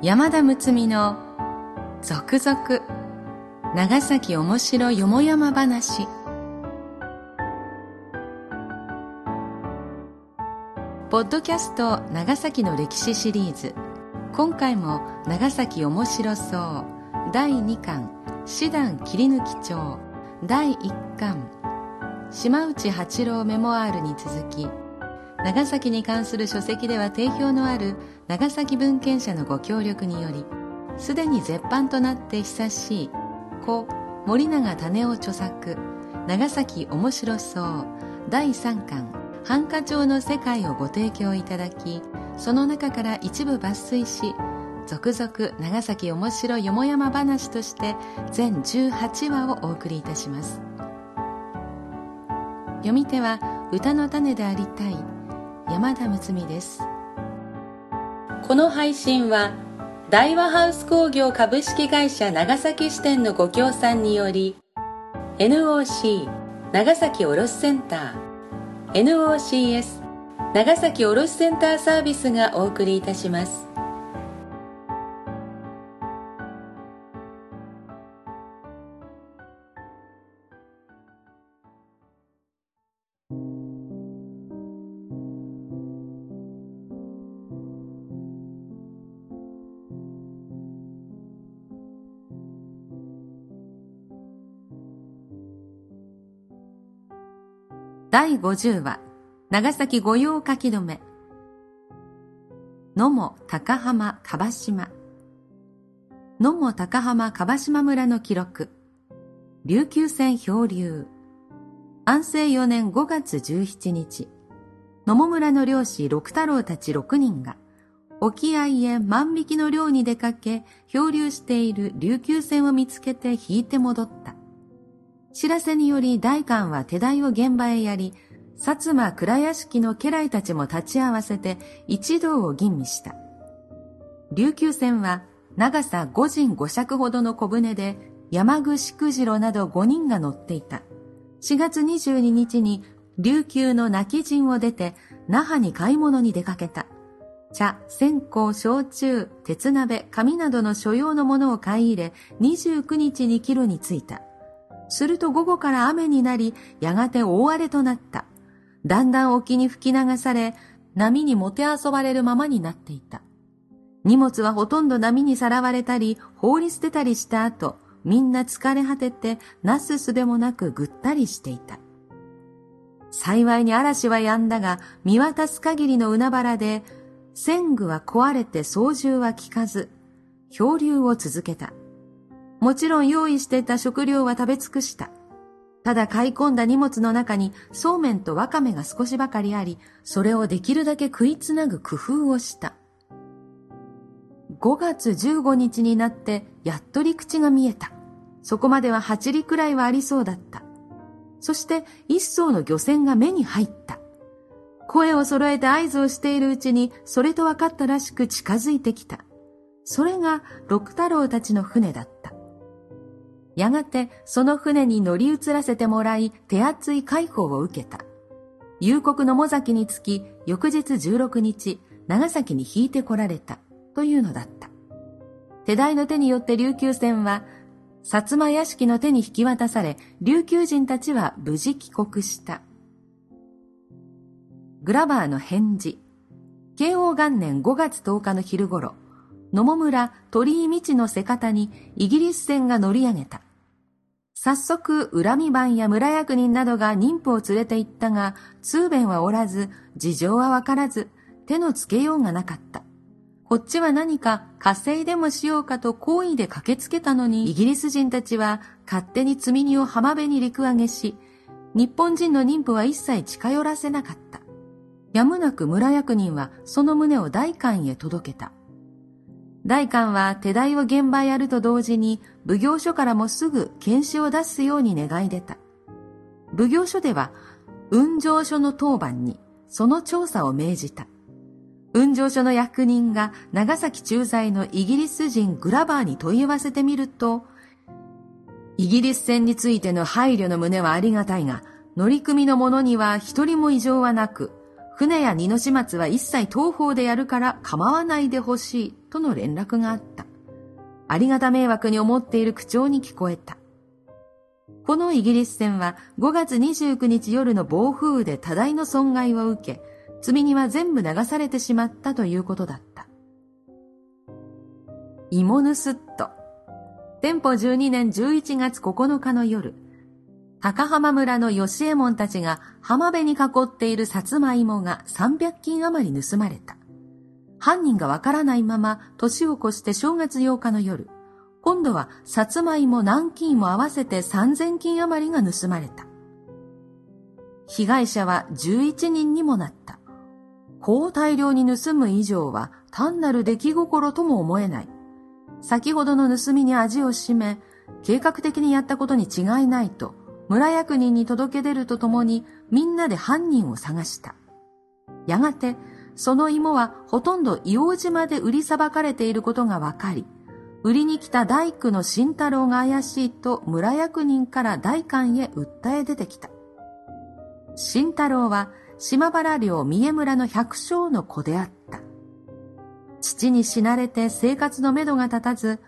山田睦美の続々長崎おもしろよもやま話。ポッドキャスト長崎の歴史シリーズ。今回も長崎おもしろそう。第2巻師団切り抜き帳。第1巻島内八郎メモアールに続き長崎に関する書籍では定評のある長崎文献者のご協力によりすでに絶版となって久しい故森永種夫著作長崎面白そう第3巻繁華町の世界をご提供いただきその中から一部抜粋し続々長崎面白よもやま話として全18話をお送りいたします。読み手は歌の種でありたい山田睦美です。この配信は大和ハウス工業株式会社長崎支店のご協賛により NOC 長崎卸センター NOCS 長崎卸センターサービスがお送りいたします。第50話、長崎御用書き留め。野茂高浜樺島。野茂高浜樺島村の記録。琉球船漂流。安政4年5月17日、野茂村の漁師六太郎たち6人が、沖合へ万引きの漁に出かけ、漂流している琉球船を見つけて引いて戻った。知らせにより大官は手代を現場へやり、薩摩倉屋敷の家来たちも立ち会わせて一同を吟味した。琉球船は長さ五人五尺ほどの小舟で山口九次郎など五人が乗っていた。4月22日に琉球の泣き陣を出て那覇に買い物に出かけた。茶、線香、焼酎、鉄鍋、紙などの所用のものを買い入れ、29日に帰路に着いた。すると午後から雨になり、やがて大荒れとなった。だんだん沖に吹き流され、波にもてあそばれるままになっていた。荷物はほとんど波にさらわれたり、放り捨てたりした後、みんな疲れ果てて、なすすでもなくぐったりしていた。幸いに嵐は止んだが、見渡す限りの海原で、船具は壊れて操縦は効かず、漂流を続けた。もちろん用意していた食料は食べ尽くした。ただ買い込んだ荷物の中にそうめんとわかめが少しばかりあり、それをできるだけ食いつなぐ工夫をした。5月15日になってやっと陸地が見えた。そこまでは8里くらいはありそうだった。そして一艘の漁船が目に入った。声を揃えて合図をしているうちにそれと分かったらしく近づいてきた。それが六太郎たちの船だった。やがてその船に乗り移らせてもらい手厚い解放を受けた。夕刻の野崎につき翌日16日長崎に引いて来られたというのだった。手代の手によって琉球船は薩摩屋敷の手に引き渡され琉球人たちは無事帰国した。グラバーの返事。慶応元年5月10日の昼頃、野茂村鳥居道の瀬方にイギリス船が乗り上げた。早速、恨み番や村役人などが妊婦を連れて行ったが、通弁はおらず、事情はわからず、手のつけようがなかった。こっちは何か稼いでもしようかと好意で駆けつけたのに、イギリス人たちは勝手に積み荷を浜辺に陸揚げし、日本人の妊婦は一切近寄らせなかった。やむなく村役人はその旨を大官へ届けた。大官は手代を現場へやると同時に奉行所からもすぐ検視を出すように願い出た。奉行所では運上所の当番にその調査を命じた。運上所の役人が長崎駐在のイギリス人グラバーに問い合わせてみると、イギリス船についての配慮の旨はありがたいが、乗組の者には一人も異常はなく、船や荷の始末は一切東方でやるから構わないでほしいとの連絡があった。ありがた迷惑に思っている口調に聞こえた。このイギリス船は5月29日夜の暴風雨で多大の損害を受け、積み荷は全部流されてしまったということだった。イモヌスット。店舗12年11月9日の夜、高浜村の吉右衛門たちが浜辺に囲っているさつまいもが300斤余り盗まれた。犯人がわからないまま年を越して正月8日の夜、今度はさつまいも南京も合わせて3000斤余りが盗まれた。被害者は11人にもなった。こう大量に盗む以上は単なる出来心とも思えない。先ほどの盗みに味を占め、計画的にやったことに違いないと、村役人に届け出るとともにみんなで犯人を探した。やがて、その芋はほとんど硫黄島で売りさばかれていることがわかり、売りに来た大工の慎太郎が怪しいと村役人から大官へ訴え出てきた。慎太郎は島原領三重村の百姓の子であった。父に死なれて生活のめどが立たず、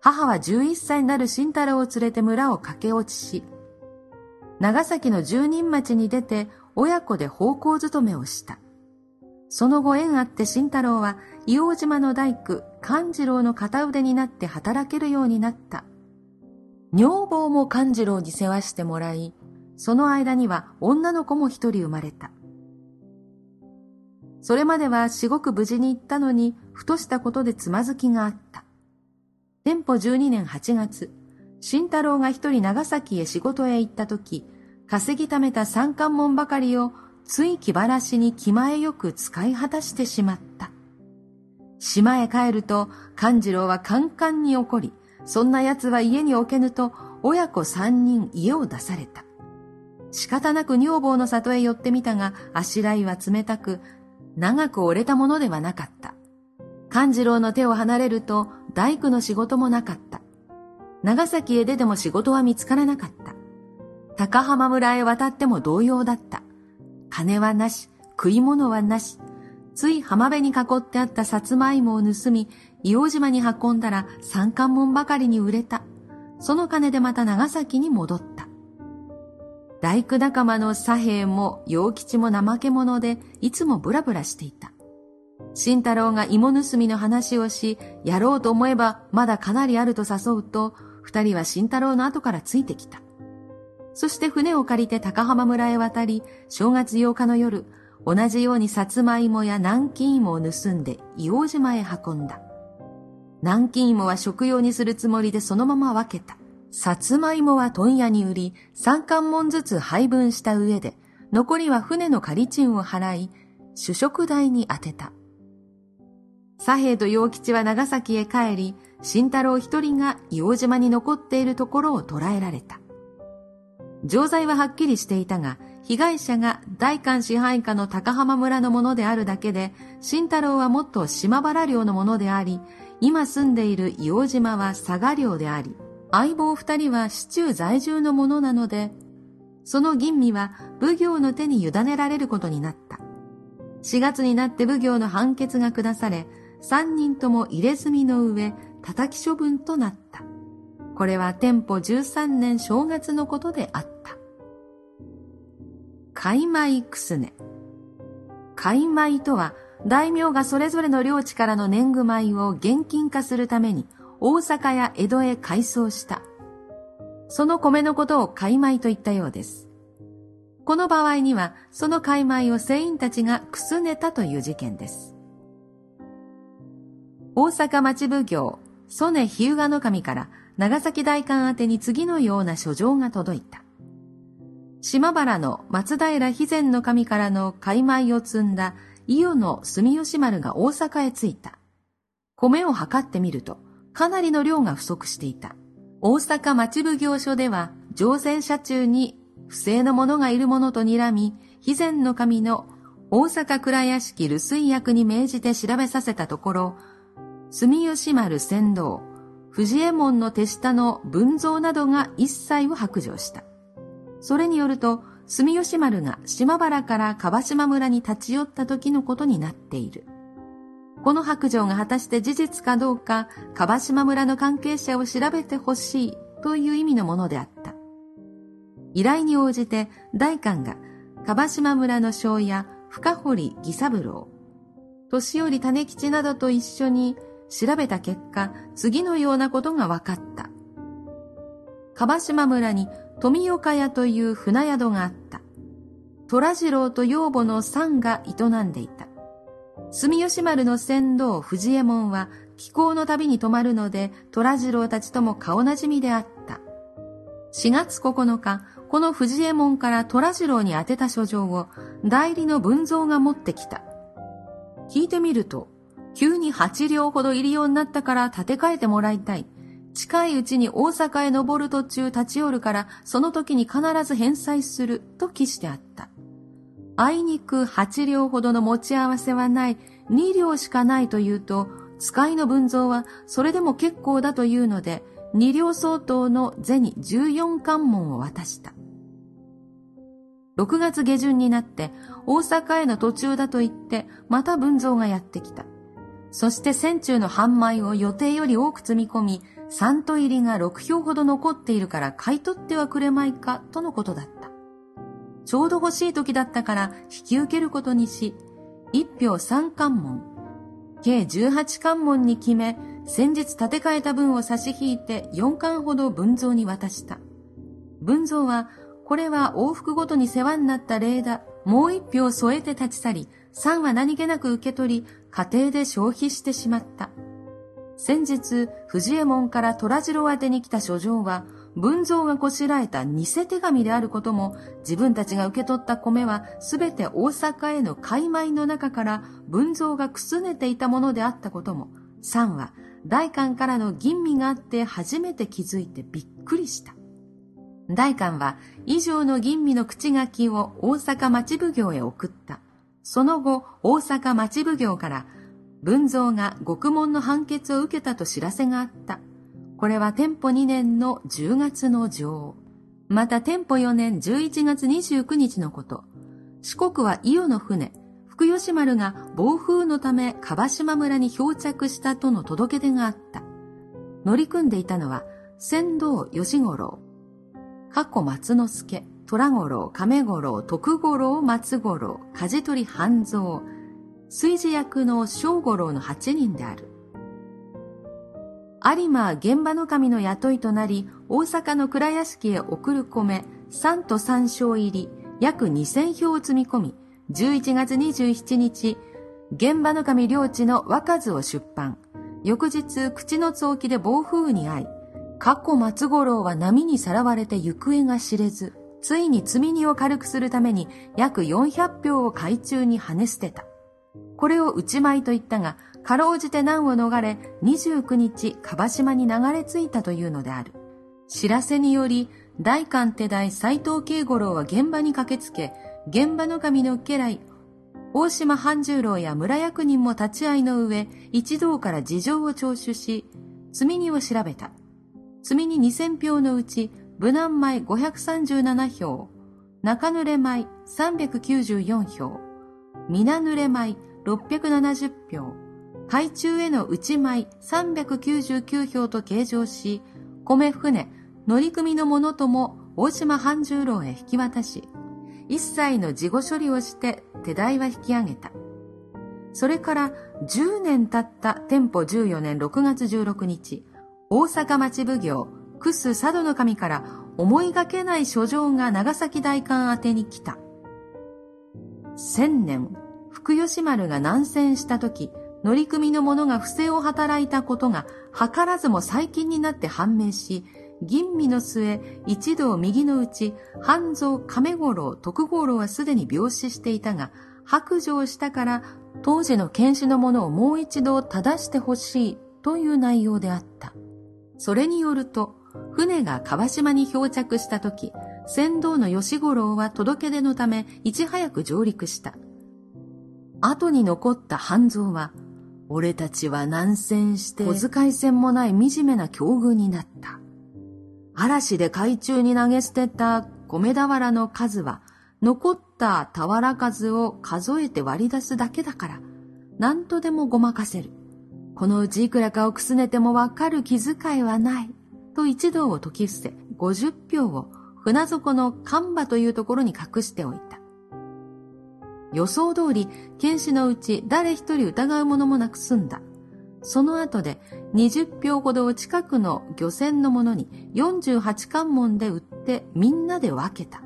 母は11歳になる慎太郎を連れて村を駆け落ちし、長崎の住人町に出て親子で奉公勤めをした。その後縁あって慎太郎は硫黄島の大工勘次郎の片腕になって働けるようになった。女房も勘次郎に世話してもらい、その間には女の子も一人生まれた。それまでは至極無事に行ったのに、ふとしたことでつまずきがあった。店舗12年8月、慎太郎が一人長崎へ仕事へ行った時、稼ぎためた三冠門ばかりをつい気晴らしに気前よく使い果たしてしまった。島へ帰ると、勘次郎はカンカンに怒り、そんな奴は家に置けぬと、親子三人家を出された。仕方なく女房の里へ寄ってみたが、あしらいは冷たく、長く折れたものではなかった。勘次郎の手を離れると、大工の仕事もなかった。長崎へ出ても仕事は見つからなかった。高浜村へ渡っても同様だった。金はなし、食い物はなし。つい浜辺に囲ってあったさつまいもを盗み、硫黄島に運んだら三冠門ばかりに売れた。その金でまた長崎に戻った。大工仲間の左兵も陽吉も怠け者で、いつもブラブラしていた。慎太郎が芋盗みの話をし、やろうと思えばまだかなりあると誘うと、二人は慎太郎の後からついてきた。そして船を借りて高浜村へ渡り、正月8日の夜、同じようにさつまいもや南京芋を盗んで硫黄島へ運んだ。南京芋は食用にするつもりでそのまま分けた。さつまいもは問屋に売り、三貫門ずつ配分した上で、残りは船の仮賃を払い、主食代に充てた。左平と陽吉は長崎へ帰り、慎太郎一人が硫黄島に残っているところを捕らえられた。錠剤ははっきりしていたが、被害者が大官支配下の高浜村のものであるだけで、慎太郎はもっと島原領のものであり、今住んでいる硫黄島は佐賀領であり、相棒二人は市中在住のものなので、その吟味は奉行の手に委ねられることになった。4月になって奉行の判決が下され、三人とも入れ墨の上、叩き処分となった。これは店舗13年正月のことであった。海米くすね。海米とは、大名がそれぞれの領地からの年貢米を現金化するために、大阪や江戸へ改装した。その米のことを海米と言ったようです。この場合には、その海米を船員たちがくすねたという事件です。大阪町奉行、曽根日向守から長崎大官宛に次のような書状が届いた。島原の松平肥前の神からの海米を積んだ伊予の住吉丸が大阪へ着いた。米を測ってみると、かなりの量が不足していた。大阪町奉行所では、乗船車中に不正の者がいるものと睨み、肥前の神の大阪倉屋敷留守役に命じて調べさせたところ、住吉丸船頭、藤右衛門の手下の文蔵などが一切を白状した。それによると、住吉丸が島原から樺島村に立ち寄った時のことになっている。この白状が果たして事実かどうか、樺島村の関係者を調べてほしいという意味のものであった。依頼に応じて大官が樺島村の庄屋深堀義三郎、年寄種吉などと一緒に調べた結果、次のようなことが分かった。樺島村に富岡屋という船宿があった。虎次郎と養母の三が営んでいた。住吉丸の船頭藤右衛門は気候の旅に泊まるので虎次郎たちとも顔なじみであった。4月9日、この藤右衛門から虎次郎に宛てた書状を代理の文蔵が持ってきた。聞いてみると、急に8両ほど入りようになったから建て替えてもらいたい。近いうちに大阪へ登る途中立ち寄るから、その時に必ず返済すると記してあった。あいにく8両ほどの持ち合わせはない、2両しかないというと、使いの文蔵はそれでも結構だというので、2両相当の銭14関門を渡した。6月下旬になって大阪への途中だと言ってまた文蔵がやってきた。そして船中の半米を予定より多く積み込み、三と入りが6票ほど残っているから買い取ってはくれまいか、とのことだった。ちょうど欲しい時だったから引き受けることにし、一票三関門、計18関門に決め、先日建て替えた分を差し引いて4巻ほど文蔵に渡した。文蔵は、これは往復ごとに世話になった礼だ。もう一票添えて立ち去り、三は何気なく受け取り、家庭で消費してしまった。先日、藤右衛門から虎次郎宛てに来た書状は、文蔵がこしらえた偽手紙であることも、自分たちが受け取った米はすべて大阪への買い米の中から文蔵がくすねていたものであったことも、三は大官からの吟味があって初めて気づいてびっくりした。大官は以上の吟味の口書きを大阪町奉行へ送った。その後、大阪町奉行から、文蔵が獄門の判決を受けたと知らせがあった。これは天保2年の10月の上。また天保4年11月29日のこと。四国は伊予の船、福吉丸が暴風のため樺島村に漂着したとの届け出があった。乗り組んでいたのは、船頭吉五郎、過去松之助、虎五郎、亀五郎、徳五郎、松五郎、梶取半蔵、水事役の小五郎の8人である。有馬現場の神の雇いとなり、大阪の蔵屋敷へ送る米、3と3升入り、約2000票を積み込み、11月27日、現場の神領地の若津を出版。翌日、口の津沖で暴風雨に遭い、過去松五郎は波にさらわれて行方が知れず、ついに積み荷を軽くするために約400票を海中に跳ね捨てた。これを内米と言ったが、かろうじて難を逃れ、29日、樺島に流れ着いたというのである。知らせにより、大官手代斎藤慶五郎は現場に駆けつけ、現場の神の家来、大島半十郎や村役人も立ち会いの上、一同から事情を聴取し、積み荷を調べた。積み荷2000票のうち、無難米537票、中濡れ米394票、皆濡れ米670票、海中への内米399票と計上し、米船、乗組の者とも大島半十郎へ引き渡し、一切の事後処理をして手代は引き上げた。それから10年経った天保14年6月16日、大阪町奉行クス佐渡の神から思いがけない書状が長崎大官宛に来た。千年、福吉丸が南遷した時、乗組の者が不正を働いたことが図らずも最近になって判明し、吟味の末、一同右のうち、半蔵亀五郎、徳五郎はすでに病死していたが、白状したから当時の検視のものをもう一度正してほしいという内容であった。それによると、船が川島に漂着した時、船頭の吉五郎は届け出のためいち早く上陸した。後に残った半蔵は、俺たちは南船して小遣い船もない惨めな境遇になった。嵐で海中に投げ捨てた米俵の数は残った俵数を数えて割り出すだけだから、何とでもごまかせる。このうちいくらかをくすねてもわかる気遣いはない。と一同を解き伏せ、五十票を船底の看馬というところに隠しておいた。予想通り、剣士のうち誰一人疑うものもなく済んだ。その後で20票ほどを近くの漁船のものに48関門で売ってみんなで分けた。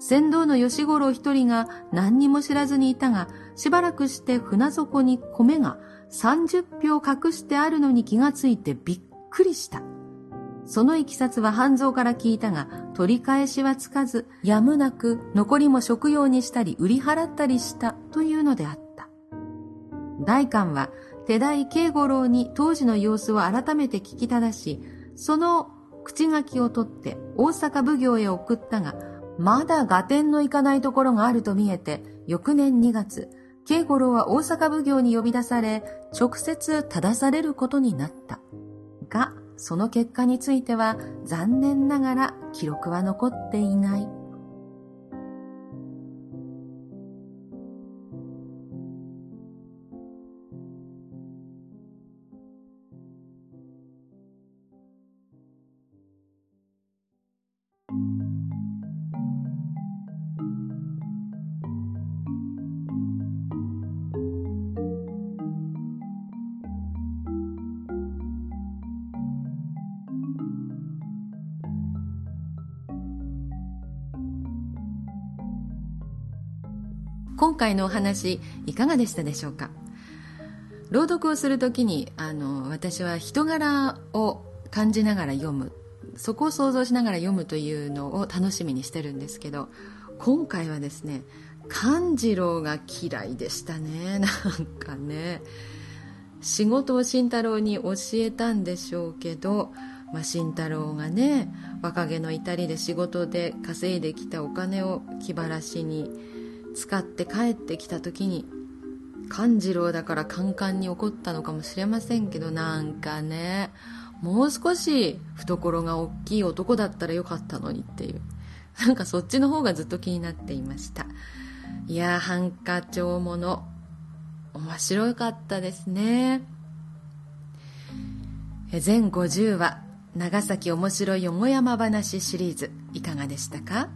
船頭の吉五郎一人が何にも知らずにいたが、しばらくして船底に米が30票隠してあるのに気がついてびっくりした。そのいきさつは半蔵から聞いたが、取り返しはつかず、やむなく残りも食用にしたり売り払ったりしたというのであった。大官は手代慶五郎に当時の様子を改めて聞きただし、その口書きを取って大阪奉行へ送ったが、まだ合点のいかないところがあると見えて、翌年2月、慶五郎は大阪奉行に呼び出され、直接正されることになった。が、その結果については残念ながら記録は残っていない。回のお話いかがでしたでしょうか？朗読をするときにあの私は人柄を感じながら読む。そこを想像しながら読むというのを楽しみにしてるんですけど今回はですね勘次郎が嫌いでしたね。なんかね。仕事を慎太郎に教えたんでしょうけど、まあ、慎太郎がね若気の至りで仕事で稼いできたお金を気晴らしに使って帰ってきた時に勘次郎だからカンカンに怒ったのかもしれませんけどなんかねもう少し懐が大きい男だったらよかったのにっていう。なんかそっちの方がずっと気になっていました。いやーハンカチョウもの面白かったですね。全50話長崎面白いよも山話シリーズいかがでしたか？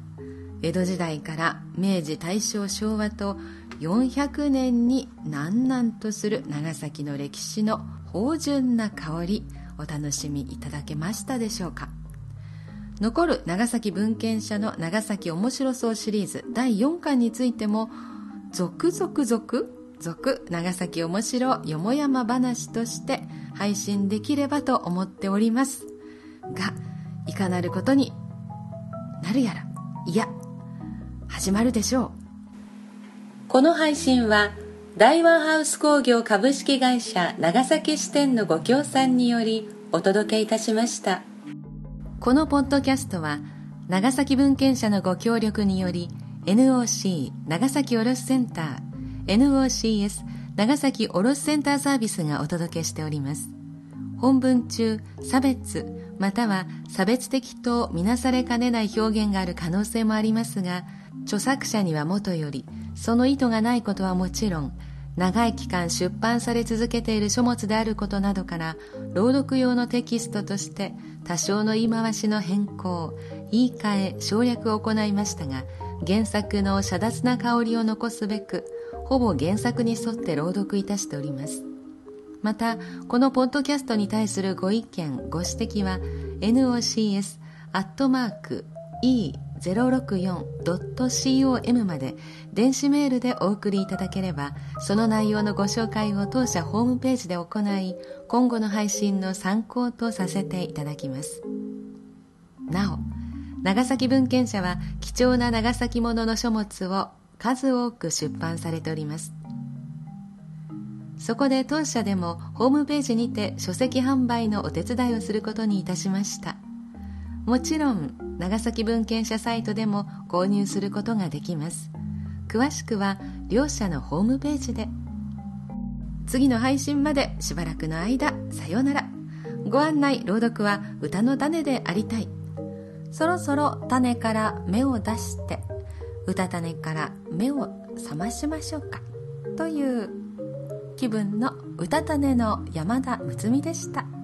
江戸時代から明治大正昭和と400年に南南とする長崎の歴史の芳醇な香りお楽しみいただけましたでしょうか？残る長崎文献社の長崎面白そうシリーズ第4巻についても続々続続長崎面白よもやま話として配信できればと思っております。がいかなることになるやらいや始まるでしょう。この配信は大和ハウス工業株式会社長崎支店のご協賛によりお届けいたしました。このポッドキャストは長崎文献社のご協力により NOC 長崎卸センター NOCS 長崎卸センターサービスがお届けしております。本文中差別または差別的とみなされかねない表現がある可能性もありますが著作者にはもとよりその意図がないことはもちろん長い期間出版され続けている書物であることなどから朗読用のテキストとして多少の言い回しの変更言い換え省略を行いましたが原作の遮奪な香りを残すべくほぼ原作に沿って朗読いたしております。またこのポッドキャストに対するご意見ご指摘は nocs アットマーク e 064.com まで電子メールでお送りいただければその内容のご紹介を当社ホームページで行い今後の配信の参考とさせていただきます。なお長崎文献社は貴重な長崎ものの書物を数多く出版されております。そこで当社でもホームページにて書籍販売のお手伝いをすることにいたしました。もちろん長崎文献社サイトでも購入することができます。詳しくは両社のホームページで。次の配信までしばらくの間さようなら。ご案内朗読は歌の種でありたい。そろそろ種から芽を出してうたた寝から目を覚ましましょうか。という気分のうたた寝の山田睦美でした。